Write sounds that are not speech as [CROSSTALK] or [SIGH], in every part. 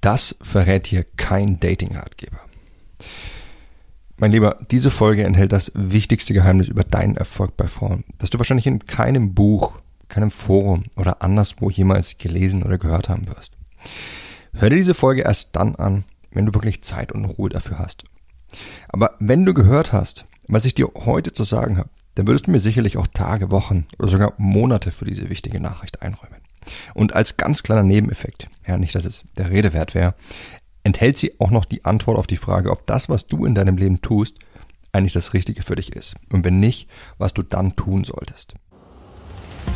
Das verrät hier kein Dating-Ratgeber. Mein Lieber, diese Folge enthält das wichtigste Geheimnis über deinen Erfolg bei Frauen, das du wahrscheinlich in keinem Buch, keinem Forum oder anderswo jemals gelesen oder gehört haben wirst. Hör dir diese Folge erst dann an, wenn du wirklich Zeit und Ruhe dafür hast. Aber wenn du gehört hast, was ich dir heute zu sagen habe, dann würdest du mir sicherlich auch Tage, Wochen oder sogar Monate für diese wichtige Nachricht einräumen. Und als ganz kleiner Nebeneffekt, ja nicht, dass es der Rede wert wäre, enthält sie auch noch die Antwort auf die Frage, ob das, was du in deinem Leben tust, eigentlich das Richtige für dich ist. Und wenn nicht, was du dann tun solltest.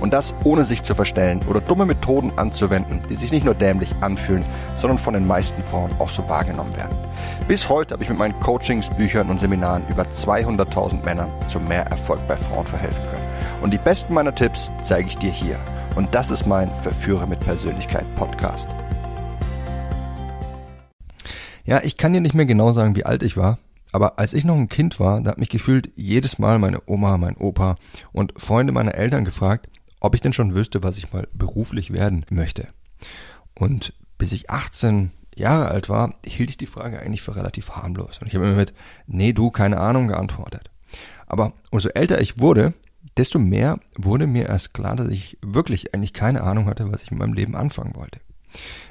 Und das ohne sich zu verstellen oder dumme Methoden anzuwenden, die sich nicht nur dämlich anfühlen, sondern von den meisten Frauen auch so wahrgenommen werden. Bis heute habe ich mit meinen Coachings, Büchern und Seminaren über 200.000 Männern zu mehr Erfolg bei Frauen verhelfen können. Und die besten meiner Tipps zeige ich dir hier. Und das ist mein Verführer mit Persönlichkeit Podcast. Ja, ich kann dir nicht mehr genau sagen, wie alt ich war, aber als ich noch ein Kind war, da hat mich gefühlt jedes Mal meine Oma, mein Opa und Freunde meiner Eltern gefragt, ob ich denn schon wüsste, was ich mal beruflich werden möchte. Und bis ich 18 Jahre alt war, hielt ich die Frage eigentlich für relativ harmlos. Und ich habe immer mit, nee, du, keine Ahnung geantwortet. Aber umso älter ich wurde, desto mehr wurde mir erst klar, dass ich wirklich eigentlich keine Ahnung hatte, was ich in meinem Leben anfangen wollte.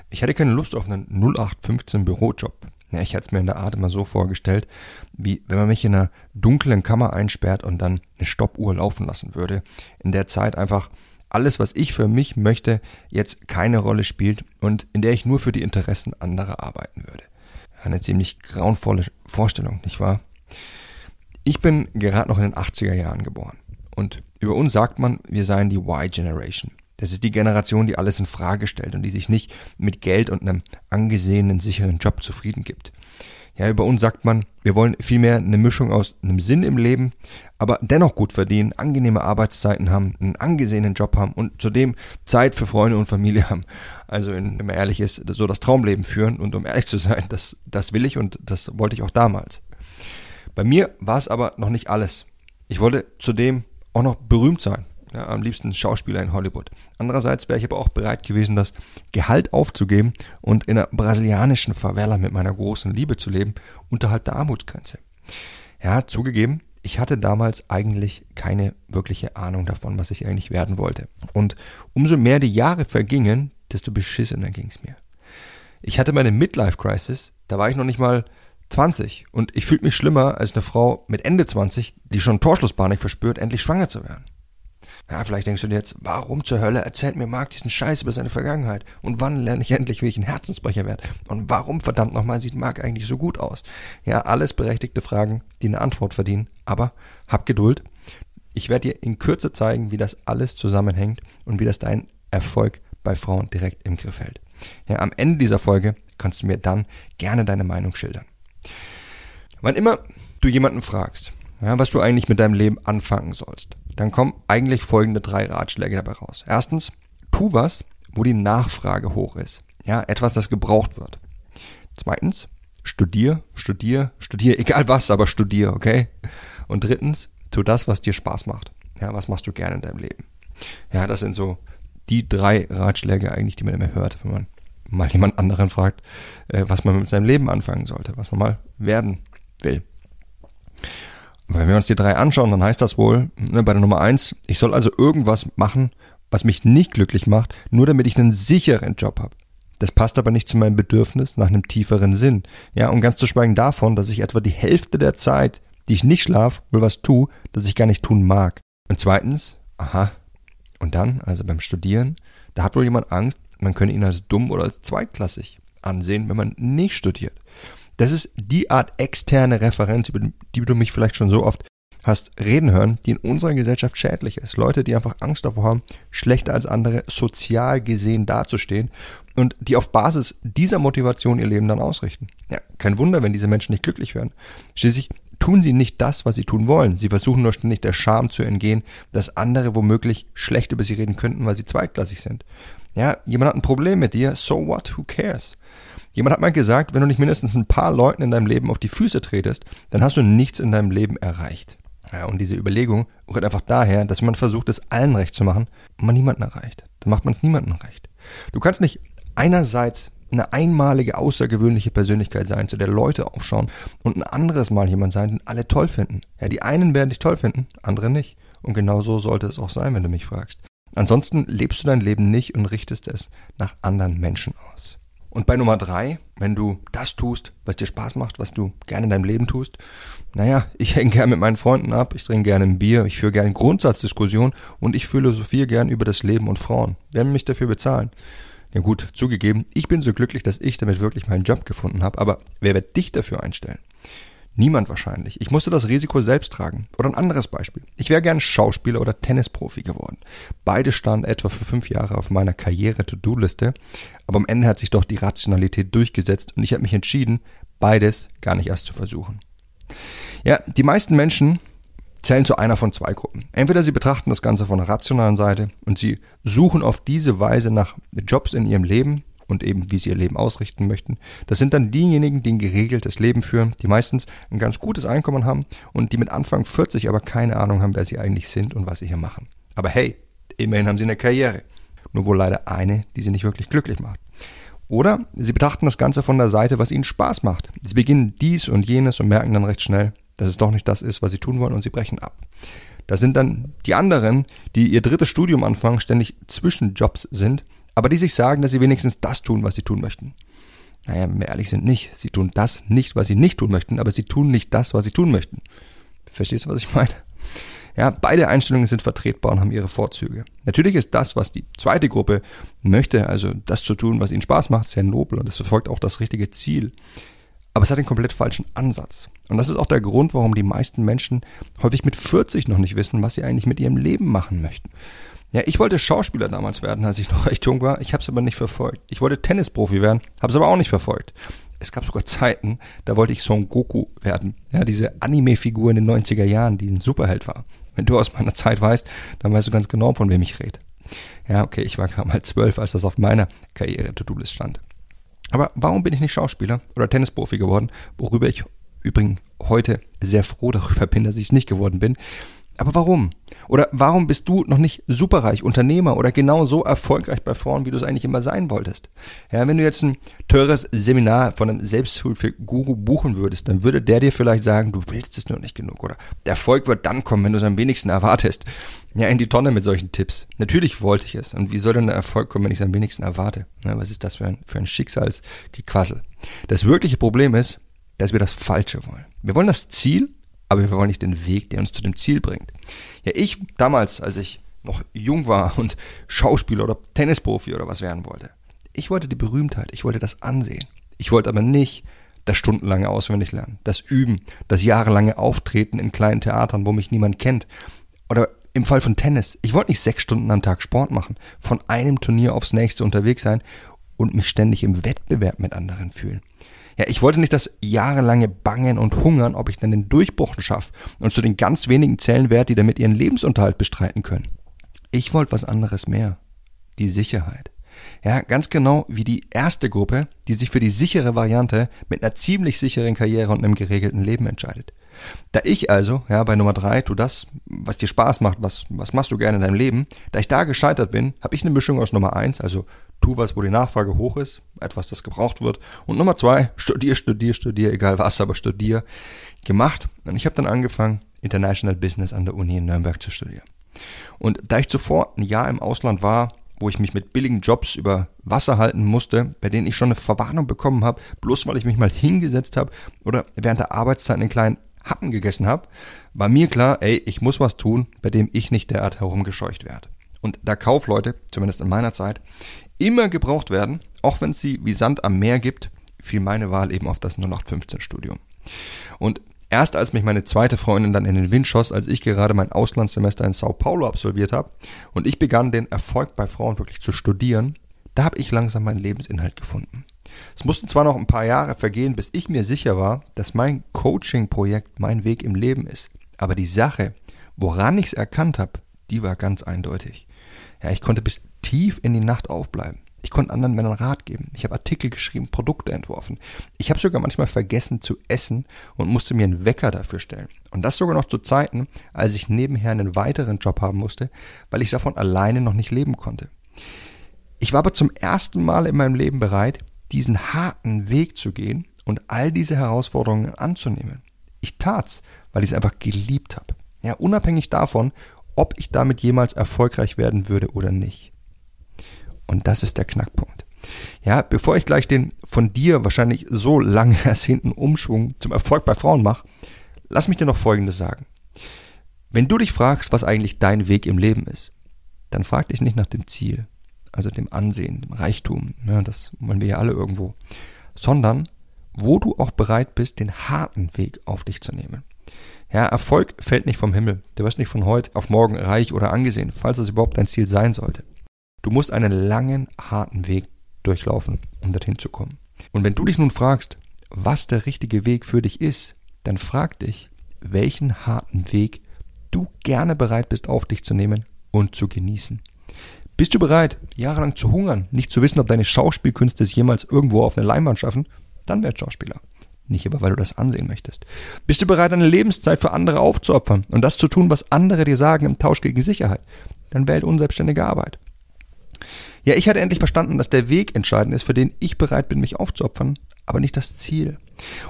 Ich hatte keine Lust auf einen 0815 Bürojob. Ja, ich hatte es mir in der Art immer so vorgestellt, wie wenn man mich in einer dunklen Kammer einsperrt und dann eine Stoppuhr laufen lassen würde. In der Zeit einfach alles, was ich für mich möchte, jetzt keine Rolle spielt und in der ich nur für die Interessen anderer arbeiten würde. Eine ziemlich grauenvolle Vorstellung, nicht wahr? Ich bin gerade noch in den 80er Jahren geboren und über uns sagt man, wir seien die Y-Generation. Das ist die Generation, die alles in Frage stellt und die sich nicht mit Geld und einem angesehenen, sicheren Job zufrieden gibt. Ja, über uns sagt man, wir wollen vielmehr eine Mischung aus einem Sinn im Leben, aber dennoch gut verdienen, angenehme Arbeitszeiten haben, einen angesehenen Job haben und zudem Zeit für Freunde und Familie [LAUGHS] haben. Also, wenn man ehrlich ist, so das Traumleben führen und um ehrlich zu sein, das, das will ich und das wollte ich auch damals. Bei mir war es aber noch nicht alles. Ich wollte zudem auch noch berühmt sein. Ja, am liebsten Schauspieler in Hollywood. Andererseits wäre ich aber auch bereit gewesen, das Gehalt aufzugeben und in einer brasilianischen Favela mit meiner großen Liebe zu leben, unterhalb der Armutsgrenze. Ja, zugegeben, ich hatte damals eigentlich keine wirkliche Ahnung davon, was ich eigentlich werden wollte. Und umso mehr die Jahre vergingen, desto beschissener ging es mir. Ich hatte meine Midlife-Crisis, da war ich noch nicht mal 20 und ich fühlte mich schlimmer als eine Frau mit Ende 20, die schon Torschlusspanik verspürt, endlich schwanger zu werden. Ja, vielleicht denkst du dir jetzt, warum zur Hölle erzählt mir Marc diesen Scheiß über seine Vergangenheit? Und wann lerne ich endlich, wie ich ein Herzensbrecher werde? Und warum verdammt nochmal sieht Marc eigentlich so gut aus? Ja, alles berechtigte Fragen, die eine Antwort verdienen. Aber hab Geduld. Ich werde dir in Kürze zeigen, wie das alles zusammenhängt und wie das dein Erfolg bei Frauen direkt im Griff hält. Ja, am Ende dieser Folge kannst du mir dann gerne deine Meinung schildern. Wann immer du jemanden fragst, ja, was du eigentlich mit deinem Leben anfangen sollst, dann kommen eigentlich folgende drei Ratschläge dabei raus. Erstens, tu was, wo die Nachfrage hoch ist. Ja, etwas, das gebraucht wird. Zweitens, studier, studier, studier, [LAUGHS] egal was, aber studier, okay? Und drittens, tu das, was dir Spaß macht. Ja, was machst du gerne in deinem Leben? Ja, das sind so die drei Ratschläge eigentlich, die man immer hört, wenn man mal jemand anderen fragt, äh, was man mit seinem Leben anfangen sollte, was man mal werden will. Wenn wir uns die drei anschauen, dann heißt das wohl ne, bei der Nummer eins, ich soll also irgendwas machen, was mich nicht glücklich macht, nur damit ich einen sicheren Job habe. Das passt aber nicht zu meinem Bedürfnis nach einem tieferen Sinn. Ja, und ganz zu schweigen davon, dass ich etwa die Hälfte der Zeit, die ich nicht schlaf, wohl was tue, das ich gar nicht tun mag. Und zweitens, aha, und dann, also beim Studieren, da hat wohl jemand Angst, man könne ihn als dumm oder als zweitklassig ansehen, wenn man nicht studiert. Das ist die Art externe Referenz, über die du mich vielleicht schon so oft hast reden hören, die in unserer Gesellschaft schädlich ist. Leute, die einfach Angst davor haben, schlechter als andere sozial gesehen dazustehen und die auf Basis dieser Motivation ihr Leben dann ausrichten. Ja, kein Wunder, wenn diese Menschen nicht glücklich werden. Schließlich tun sie nicht das, was sie tun wollen. Sie versuchen nur ständig der Scham zu entgehen, dass andere womöglich schlecht über sie reden könnten, weil sie zweitklassig sind. Ja, jemand hat ein Problem mit dir, so what, who cares? Jemand hat mal gesagt, wenn du nicht mindestens ein paar Leuten in deinem Leben auf die Füße tretest, dann hast du nichts in deinem Leben erreicht. Ja, und diese Überlegung rührt einfach daher, dass man versucht, es allen recht zu machen und man niemanden erreicht. Dann macht man es niemandem recht. Du kannst nicht einerseits eine einmalige, außergewöhnliche Persönlichkeit sein, zu der Leute aufschauen und ein anderes Mal jemand sein, den alle toll finden. Ja, die einen werden dich toll finden, andere nicht. Und genau so sollte es auch sein, wenn du mich fragst. Ansonsten lebst du dein Leben nicht und richtest es nach anderen Menschen aus. Und bei Nummer drei, wenn du das tust, was dir Spaß macht, was du gerne in deinem Leben tust, naja, ich hänge gerne mit meinen Freunden ab, ich trinke gerne ein Bier, ich führe gerne Grundsatzdiskussionen und ich philosophiere gern über das Leben und Frauen. Wer mich dafür bezahlen? Ja gut, zugegeben, ich bin so glücklich, dass ich damit wirklich meinen Job gefunden habe, aber wer wird dich dafür einstellen? Niemand wahrscheinlich. Ich musste das Risiko selbst tragen. Oder ein anderes Beispiel. Ich wäre gern Schauspieler oder Tennisprofi geworden. Beide standen etwa für fünf Jahre auf meiner Karriere-To-Do-Liste, aber am Ende hat sich doch die Rationalität durchgesetzt und ich habe mich entschieden, beides gar nicht erst zu versuchen. Ja, die meisten Menschen zählen zu einer von zwei Gruppen. Entweder sie betrachten das Ganze von der rationalen Seite und sie suchen auf diese Weise nach Jobs in ihrem Leben, und eben wie sie ihr Leben ausrichten möchten. Das sind dann diejenigen, die ein geregeltes Leben führen, die meistens ein ganz gutes Einkommen haben und die mit Anfang 40 aber keine Ahnung haben, wer sie eigentlich sind und was sie hier machen. Aber hey, immerhin haben sie eine Karriere. Nur wohl leider eine, die sie nicht wirklich glücklich macht. Oder sie betrachten das Ganze von der Seite, was ihnen Spaß macht. Sie beginnen dies und jenes und merken dann recht schnell, dass es doch nicht das ist, was sie tun wollen und sie brechen ab. Das sind dann die anderen, die ihr drittes Studium anfangen, ständig zwischen Jobs sind aber die sich sagen, dass sie wenigstens das tun, was sie tun möchten. Naja, wenn wir ehrlich sind, nicht. Sie tun das nicht, was sie nicht tun möchten, aber sie tun nicht das, was sie tun möchten. Verstehst du, was ich meine? Ja, beide Einstellungen sind vertretbar und haben ihre Vorzüge. Natürlich ist das, was die zweite Gruppe möchte, also das zu tun, was ihnen Spaß macht, sehr nobel und es verfolgt auch das richtige Ziel. Aber es hat einen komplett falschen Ansatz. Und das ist auch der Grund, warum die meisten Menschen häufig mit 40 noch nicht wissen, was sie eigentlich mit ihrem Leben machen möchten. Ja, ich wollte Schauspieler damals werden, als ich noch recht jung war. Ich habe es aber nicht verfolgt. Ich wollte Tennisprofi werden, habe es aber auch nicht verfolgt. Es gab sogar Zeiten, da wollte ich Son Goku werden. Ja, diese Anime-Figur in den 90er Jahren, die ein Superheld war. Wenn du aus meiner Zeit weißt, dann weißt du ganz genau, von wem ich rede. Ja, okay, ich war gerade mal zwölf, als das auf meiner Karriere-To-Do-List stand. Aber warum bin ich nicht Schauspieler oder Tennisprofi geworden? Worüber ich übrigens heute sehr froh darüber bin, dass ich es nicht geworden bin. Aber warum? Oder warum bist du noch nicht superreich, Unternehmer oder genau so erfolgreich bei Frauen, wie du es eigentlich immer sein wolltest? Ja, wenn du jetzt ein teures Seminar von einem Selbsthilfe-Guru buchen würdest, dann würde der dir vielleicht sagen, du willst es nur nicht genug oder der Erfolg wird dann kommen, wenn du es am wenigsten erwartest. Ja, in die Tonne mit solchen Tipps. Natürlich wollte ich es. Und wie soll denn der Erfolg kommen, wenn ich es am wenigsten erwarte? Ja, was ist das für ein, für ein Schicksalsgequassel? Das wirkliche Problem ist, dass wir das Falsche wollen. Wir wollen das Ziel aber wir wollen nicht den Weg, der uns zu dem Ziel bringt. Ja, ich damals, als ich noch jung war und Schauspieler oder Tennisprofi oder was werden wollte, ich wollte die Berühmtheit, ich wollte das Ansehen. Ich wollte aber nicht das stundenlange Auswendiglernen, das Üben, das jahrelange Auftreten in kleinen Theatern, wo mich niemand kennt. Oder im Fall von Tennis, ich wollte nicht sechs Stunden am Tag Sport machen, von einem Turnier aufs nächste unterwegs sein und mich ständig im Wettbewerb mit anderen fühlen. Ja, ich wollte nicht das jahrelange Bangen und Hungern, ob ich dann den Durchbruch schaffe und zu den ganz wenigen zählen werde, die damit ihren Lebensunterhalt bestreiten können. Ich wollte was anderes mehr. Die Sicherheit. Ja, ganz genau wie die erste Gruppe, die sich für die sichere Variante mit einer ziemlich sicheren Karriere und einem geregelten Leben entscheidet. Da ich also, ja, bei Nummer drei, tu das, was dir Spaß macht, was, was machst du gerne in deinem Leben, da ich da gescheitert bin, habe ich eine Mischung aus Nummer eins, also tu was, wo die Nachfrage hoch ist, etwas, das gebraucht wird, und Nummer zwei, studier, studier, studier, egal was, aber studier, gemacht. Und ich habe dann angefangen, International Business an der Uni in Nürnberg zu studieren. Und da ich zuvor ein Jahr im Ausland war, wo ich mich mit billigen Jobs über Wasser halten musste, bei denen ich schon eine Verwarnung bekommen habe, bloß weil ich mich mal hingesetzt habe oder während der Arbeitszeit einen kleinen Happen gegessen habe, war mir klar, ey, ich muss was tun, bei dem ich nicht derart herumgescheucht werde. Und da Kaufleute, zumindest in meiner Zeit, immer gebraucht werden, auch wenn es sie wie Sand am Meer gibt, fiel meine Wahl eben auf das 0815-Studium. Und erst als mich meine zweite Freundin dann in den Wind schoss, als ich gerade mein Auslandssemester in Sao Paulo absolviert habe und ich begann den Erfolg bei Frauen wirklich zu studieren, da habe ich langsam meinen Lebensinhalt gefunden. Es mussten zwar noch ein paar Jahre vergehen, bis ich mir sicher war, dass mein Coaching-Projekt mein Weg im Leben ist. Aber die Sache, woran ich es erkannt habe, die war ganz eindeutig. Ja, ich konnte bis tief in die Nacht aufbleiben. Ich konnte anderen Männern Rat geben. Ich habe Artikel geschrieben, Produkte entworfen. Ich habe sogar manchmal vergessen zu essen und musste mir einen Wecker dafür stellen. Und das sogar noch zu Zeiten, als ich nebenher einen weiteren Job haben musste, weil ich davon alleine noch nicht leben konnte. Ich war aber zum ersten Mal in meinem Leben bereit, diesen harten Weg zu gehen und all diese Herausforderungen anzunehmen. Ich tat's, weil ich es einfach geliebt habe. Ja, unabhängig davon, ob ich damit jemals erfolgreich werden würde oder nicht. Und das ist der Knackpunkt. Ja, bevor ich gleich den von dir wahrscheinlich so lange [LAUGHS] ersehnten Umschwung zum Erfolg bei Frauen mache, lass mich dir noch Folgendes sagen. Wenn du dich fragst, was eigentlich dein Weg im Leben ist, dann frag dich nicht nach dem Ziel, also dem Ansehen, dem Reichtum, ja, das wollen wir ja alle irgendwo, sondern wo du auch bereit bist, den harten Weg auf dich zu nehmen. Ja, Erfolg fällt nicht vom Himmel. Du wirst nicht von heute auf morgen reich oder angesehen, falls das überhaupt dein Ziel sein sollte. Du musst einen langen, harten Weg durchlaufen, um dorthin zu kommen. Und wenn du dich nun fragst, was der richtige Weg für dich ist, dann frag dich, welchen harten Weg du gerne bereit bist auf dich zu nehmen und zu genießen. Bist du bereit, jahrelang zu hungern, nicht zu wissen, ob deine Schauspielkünste es jemals irgendwo auf eine Leinwand schaffen? Dann werd Schauspieler. Nicht aber, weil du das ansehen möchtest. Bist du bereit, deine Lebenszeit für andere aufzuopfern und das zu tun, was andere dir sagen im Tausch gegen Sicherheit? Dann wähl unselbstständige Arbeit. Ja, ich hatte endlich verstanden, dass der Weg entscheidend ist, für den ich bereit bin, mich aufzuopfern, aber nicht das Ziel.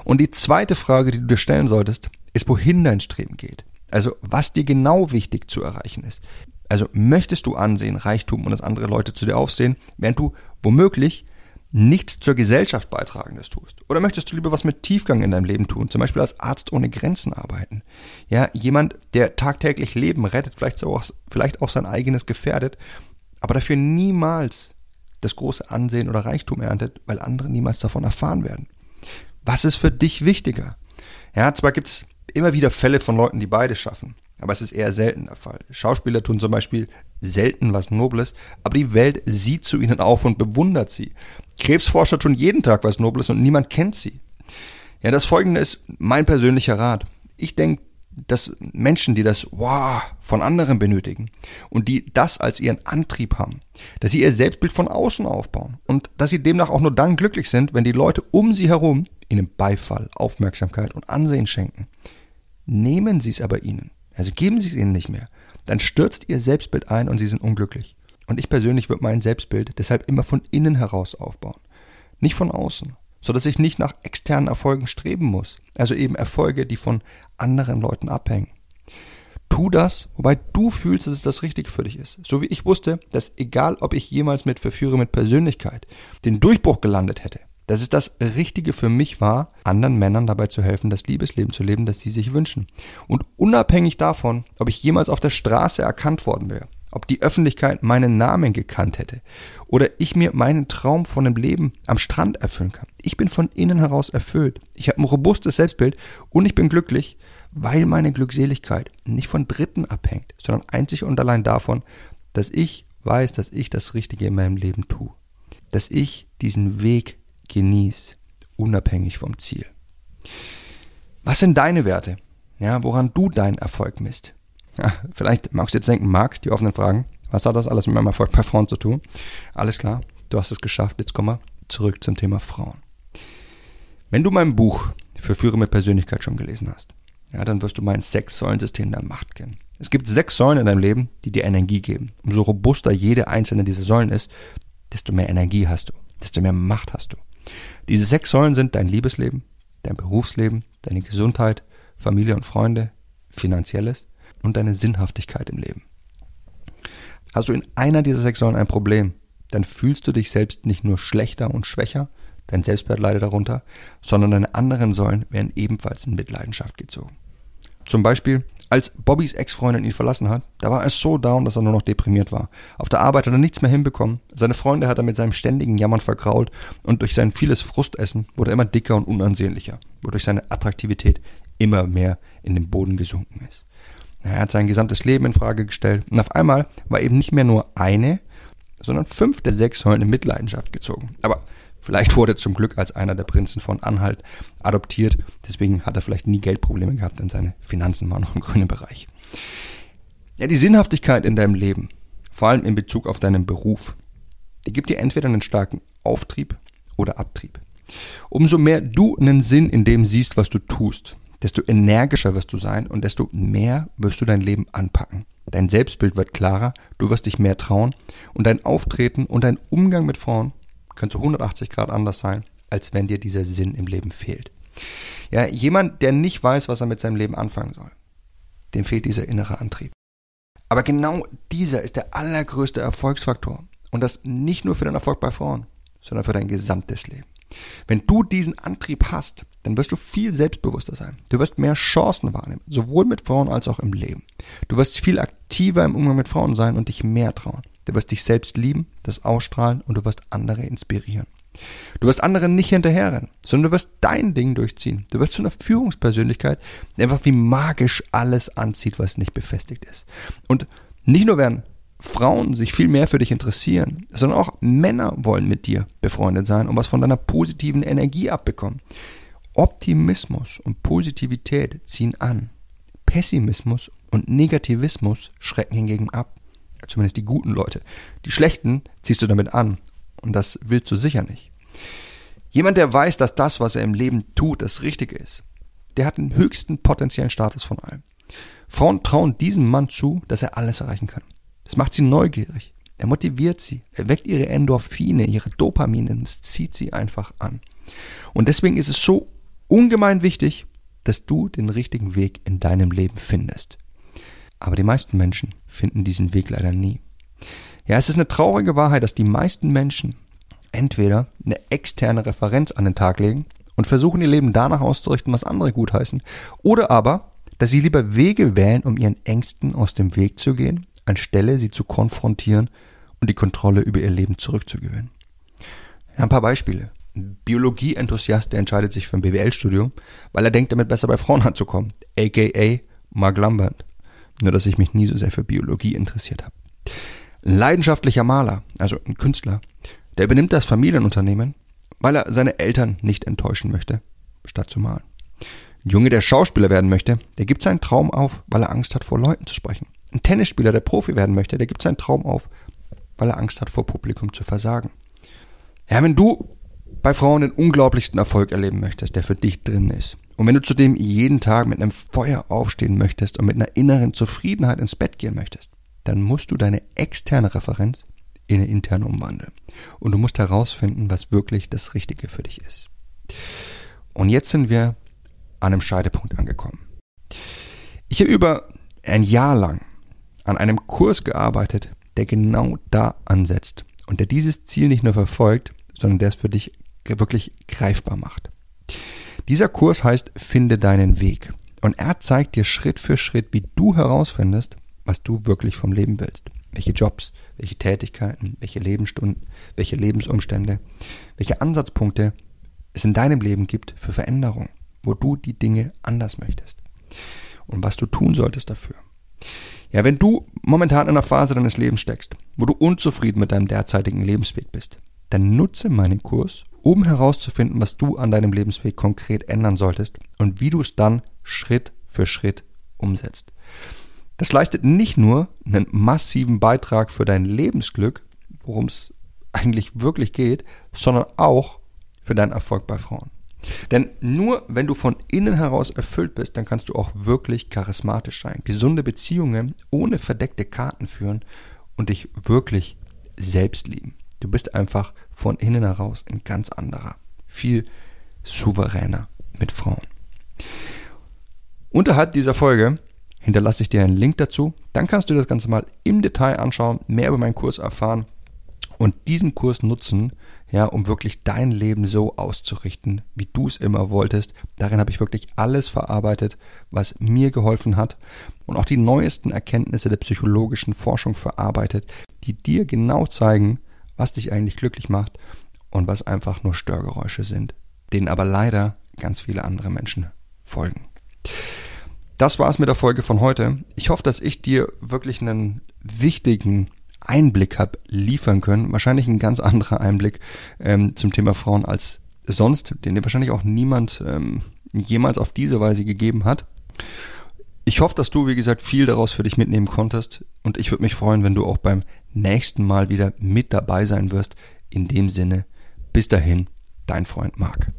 Und die zweite Frage, die du dir stellen solltest, ist, wohin dein Streben geht. Also, was dir genau wichtig zu erreichen ist. Also, möchtest du Ansehen, Reichtum und dass andere Leute zu dir aufsehen, während du womöglich nichts zur Gesellschaft beitragendes tust? Oder möchtest du lieber was mit Tiefgang in deinem Leben tun, zum Beispiel als Arzt ohne Grenzen arbeiten? Ja, jemand, der tagtäglich Leben rettet, vielleicht auch, vielleicht auch sein eigenes gefährdet aber dafür niemals das große Ansehen oder Reichtum erntet, weil andere niemals davon erfahren werden. Was ist für dich wichtiger? Ja, zwar gibt es immer wieder Fälle von Leuten, die beides schaffen, aber es ist eher selten der Fall. Schauspieler tun zum Beispiel selten was Nobles, aber die Welt sieht zu ihnen auf und bewundert sie. Krebsforscher tun jeden Tag was Nobles und niemand kennt sie. Ja, das folgende ist mein persönlicher Rat. Ich denke, dass Menschen, die das wow von anderen benötigen und die das als ihren Antrieb haben, dass sie ihr Selbstbild von außen aufbauen und dass sie demnach auch nur dann glücklich sind, wenn die Leute um sie herum ihnen Beifall, Aufmerksamkeit und Ansehen schenken. Nehmen sie es aber ihnen, also geben sie es ihnen nicht mehr, dann stürzt ihr Selbstbild ein und sie sind unglücklich. Und ich persönlich würde mein Selbstbild deshalb immer von innen heraus aufbauen, nicht von außen so dass ich nicht nach externen Erfolgen streben muss. Also eben Erfolge, die von anderen Leuten abhängen. Tu das, wobei du fühlst, dass es das Richtige für dich ist. So wie ich wusste, dass egal ob ich jemals mit Verführer mit Persönlichkeit den Durchbruch gelandet hätte, dass es das Richtige für mich war, anderen Männern dabei zu helfen, das Liebesleben zu leben, das sie sich wünschen. Und unabhängig davon, ob ich jemals auf der Straße erkannt worden wäre, ob die Öffentlichkeit meinen Namen gekannt hätte oder ich mir meinen Traum von einem Leben am Strand erfüllen kann. Ich bin von innen heraus erfüllt. Ich habe ein robustes Selbstbild und ich bin glücklich, weil meine Glückseligkeit nicht von Dritten abhängt, sondern einzig und allein davon, dass ich weiß, dass ich das Richtige in meinem Leben tue. Dass ich diesen Weg genieße, unabhängig vom Ziel. Was sind deine Werte? Ja, woran du deinen Erfolg misst? Ja, vielleicht magst du jetzt denken, Marc, die offenen Fragen. Was hat das alles mit meinem Erfolg bei Frauen zu tun? Alles klar, du hast es geschafft. Jetzt kommen wir zurück zum Thema Frauen. Wenn du mein Buch für Führer mit Persönlichkeit schon gelesen hast, ja, dann wirst du mein Sechs-Säulen-System der Macht kennen. Es gibt sechs Säulen in deinem Leben, die dir Energie geben. Umso robuster jede einzelne dieser Säulen ist, desto mehr Energie hast du, desto mehr Macht hast du. Diese sechs Säulen sind dein Liebesleben, dein Berufsleben, deine Gesundheit, Familie und Freunde, finanzielles und deine Sinnhaftigkeit im Leben. Hast du in einer dieser sechs Säulen ein Problem, dann fühlst du dich selbst nicht nur schlechter und schwächer, dein Selbstwert leidet darunter, sondern deine anderen Säulen werden ebenfalls in Mitleidenschaft gezogen. Zum Beispiel, als Bobbys Ex-Freundin ihn verlassen hat, da war er so down, dass er nur noch deprimiert war. Auf der Arbeit hat er nichts mehr hinbekommen, seine Freunde hat er mit seinem ständigen Jammern vergrault und durch sein vieles Frustessen wurde er immer dicker und unansehnlicher, wodurch seine Attraktivität immer mehr in den Boden gesunken ist. Er hat sein gesamtes Leben in Frage gestellt und auf einmal war eben nicht mehr nur eine, sondern fünf der sechs Säulen in Mitleidenschaft gezogen. Aber Vielleicht wurde er zum Glück als einer der Prinzen von Anhalt adoptiert. Deswegen hat er vielleicht nie Geldprobleme gehabt, denn seine Finanzen waren noch im grünen Bereich. Ja, die Sinnhaftigkeit in deinem Leben, vor allem in Bezug auf deinen Beruf, die gibt dir entweder einen starken Auftrieb oder Abtrieb. Umso mehr du einen Sinn in dem siehst, was du tust, desto energischer wirst du sein und desto mehr wirst du dein Leben anpacken. Dein Selbstbild wird klarer, du wirst dich mehr trauen und dein Auftreten und dein Umgang mit Frauen kann zu 180 Grad anders sein, als wenn dir dieser Sinn im Leben fehlt. Ja, jemand, der nicht weiß, was er mit seinem Leben anfangen soll, dem fehlt dieser innere Antrieb. Aber genau dieser ist der allergrößte Erfolgsfaktor. Und das nicht nur für den Erfolg bei Frauen, sondern für dein gesamtes Leben. Wenn du diesen Antrieb hast, dann wirst du viel selbstbewusster sein. Du wirst mehr Chancen wahrnehmen, sowohl mit Frauen als auch im Leben. Du wirst viel aktiver im Umgang mit Frauen sein und dich mehr trauen. Du wirst dich selbst lieben, das ausstrahlen und du wirst andere inspirieren. Du wirst anderen nicht hinterherrennen, sondern du wirst dein Ding durchziehen. Du wirst zu einer Führungspersönlichkeit, die einfach wie magisch alles anzieht, was nicht befestigt ist. Und nicht nur werden Frauen sich viel mehr für dich interessieren, sondern auch Männer wollen mit dir befreundet sein und was von deiner positiven Energie abbekommen. Optimismus und Positivität ziehen an. Pessimismus und Negativismus schrecken hingegen ab. Zumindest die guten Leute. Die schlechten ziehst du damit an. Und das willst du sicher nicht. Jemand, der weiß, dass das, was er im Leben tut, das Richtige ist, der hat den höchsten potenziellen Status von allen. Frauen trauen diesem Mann zu, dass er alles erreichen kann. Das macht sie neugierig. Er motiviert sie. Er weckt ihre Endorphine, ihre Dopamine. Es zieht sie einfach an. Und deswegen ist es so ungemein wichtig, dass du den richtigen Weg in deinem Leben findest. Aber die meisten Menschen finden diesen Weg leider nie. Ja, es ist eine traurige Wahrheit, dass die meisten Menschen entweder eine externe Referenz an den Tag legen und versuchen ihr Leben danach auszurichten, was andere gutheißen, oder aber, dass sie lieber Wege wählen, um ihren Ängsten aus dem Weg zu gehen anstelle sie zu konfrontieren und die Kontrolle über ihr Leben zurückzugewinnen. Ein paar Beispiele. Ein Biologie-Enthusiast, der entscheidet sich für ein BWL-Studium, weil er denkt, damit besser bei Frauen anzukommen. AKA Mark Lambert. Nur, dass ich mich nie so sehr für Biologie interessiert habe. Ein leidenschaftlicher Maler, also ein Künstler, der übernimmt das Familienunternehmen, weil er seine Eltern nicht enttäuschen möchte, statt zu malen. Ein Junge, der Schauspieler werden möchte, der gibt seinen Traum auf, weil er Angst hat, vor Leuten zu sprechen. Ein Tennisspieler, der Profi werden möchte, der gibt seinen Traum auf, weil er Angst hat, vor Publikum zu versagen. Ja, wenn du bei Frauen den unglaublichsten Erfolg erleben möchtest, der für dich drin ist, und wenn du zudem jeden Tag mit einem Feuer aufstehen möchtest und mit einer inneren Zufriedenheit ins Bett gehen möchtest, dann musst du deine externe Referenz in eine interne umwandeln. Und du musst herausfinden, was wirklich das Richtige für dich ist. Und jetzt sind wir an einem Scheidepunkt angekommen. Ich habe über ein Jahr lang an einem Kurs gearbeitet, der genau da ansetzt und der dieses Ziel nicht nur verfolgt, sondern der es für dich wirklich greifbar macht. Dieser Kurs heißt Finde deinen Weg und er zeigt dir Schritt für Schritt, wie du herausfindest, was du wirklich vom Leben willst. Welche Jobs, welche Tätigkeiten, welche Lebensstunden, welche Lebensumstände, welche Ansatzpunkte es in deinem Leben gibt für Veränderung, wo du die Dinge anders möchtest und was du tun solltest dafür. Ja, wenn du momentan in einer Phase deines Lebens steckst, wo du unzufrieden mit deinem derzeitigen Lebensweg bist, dann nutze meinen Kurs, um herauszufinden, was du an deinem Lebensweg konkret ändern solltest und wie du es dann Schritt für Schritt umsetzt. Das leistet nicht nur einen massiven Beitrag für dein Lebensglück, worum es eigentlich wirklich geht, sondern auch für deinen Erfolg bei Frauen. Denn nur wenn du von innen heraus erfüllt bist, dann kannst du auch wirklich charismatisch sein, gesunde Beziehungen ohne verdeckte Karten führen und dich wirklich selbst lieben. Du bist einfach von innen heraus ein ganz anderer, viel souveräner mit Frauen. Unterhalb dieser Folge hinterlasse ich dir einen Link dazu. Dann kannst du das Ganze mal im Detail anschauen, mehr über meinen Kurs erfahren und diesen Kurs nutzen, ja, um wirklich dein Leben so auszurichten, wie du es immer wolltest. Darin habe ich wirklich alles verarbeitet, was mir geholfen hat und auch die neuesten Erkenntnisse der psychologischen Forschung verarbeitet, die dir genau zeigen, was dich eigentlich glücklich macht und was einfach nur Störgeräusche sind, denen aber leider ganz viele andere Menschen folgen. Das war's mit der Folge von heute. Ich hoffe, dass ich dir wirklich einen wichtigen Einblick habe liefern können. Wahrscheinlich ein ganz anderer Einblick ähm, zum Thema Frauen als sonst, den dir wahrscheinlich auch niemand ähm, jemals auf diese Weise gegeben hat. Ich hoffe, dass du, wie gesagt, viel daraus für dich mitnehmen konntest und ich würde mich freuen, wenn du auch beim nächsten Mal wieder mit dabei sein wirst. In dem Sinne, bis dahin, dein Freund Marc.